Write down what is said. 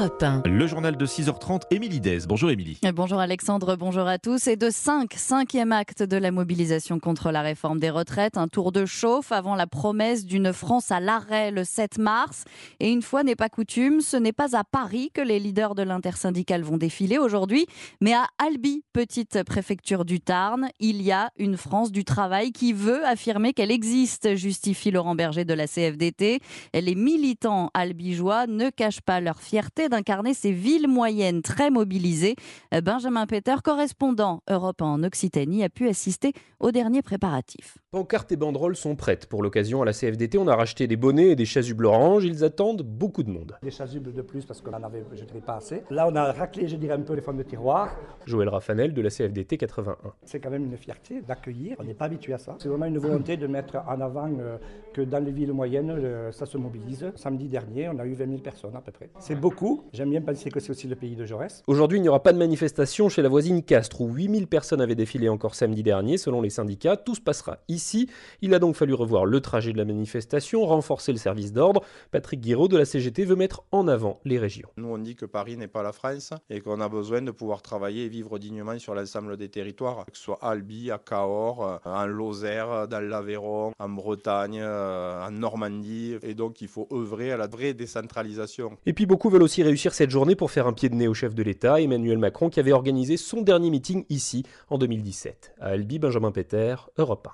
Europe 1. Le journal de 6h30, Émilie Dez. Bonjour Émilie. Bonjour Alexandre, bonjour à tous. Et de 5, cinquième acte de la mobilisation contre la réforme des retraites, un tour de chauffe avant la promesse d'une France à l'arrêt le 7 mars. Et une fois n'est pas coutume, ce n'est pas à Paris que les leaders de l'intersyndicale vont défiler aujourd'hui, mais à Albi, petite préfecture du Tarn. Il y a une France du travail qui veut affirmer qu'elle existe, justifie Laurent Berger de la CFDT. Les militants albigeois ne cachent pas leur fierté d'incarner ces villes moyennes très mobilisées. Benjamin Peter, correspondant Europe en Occitanie, a pu assister aux derniers préparatifs. Pancartes et banderoles sont prêtes. Pour l'occasion, à la CFDT, on a racheté des bonnets et des chasubles oranges. Ils attendent beaucoup de monde. Des chasubles de plus parce qu'on en avait, je dirais, pas assez. Là, on a raclé, je dirais, un peu les fonds de tiroir. Joël Raffanel de la CFDT 81. C'est quand même une fierté d'accueillir. On n'est pas habitué à ça. C'est vraiment une volonté de mettre en avant euh, que dans les villes moyennes, euh, ça se mobilise. Samedi dernier, on a eu 20 000 personnes à peu près. C'est beaucoup. J'aime bien penser que c'est aussi le pays de Jaurès. Aujourd'hui, il n'y aura pas de manifestation chez la voisine Castres où 8000 personnes avaient défilé encore samedi dernier selon les syndicats. Tout se passera ici. Il a donc fallu revoir le trajet de la manifestation, renforcer le service d'ordre. Patrick Guiraud de la CGT veut mettre en avant les régions. Nous, on dit que Paris n'est pas la France et qu'on a besoin de pouvoir travailler et vivre dignement sur l'ensemble des territoires, que ce soit à Albi, à Cahors, en Lozère, dans l'Aveyron, en Bretagne, en Normandie. Et donc, il faut œuvrer à la vraie décentralisation. Et puis, beaucoup veulent aussi réussir cette journée pour faire un pied de nez au chef de l'État, Emmanuel Macron, qui avait organisé son dernier meeting ici en 2017. À Albi, Benjamin Peter, Europe 1.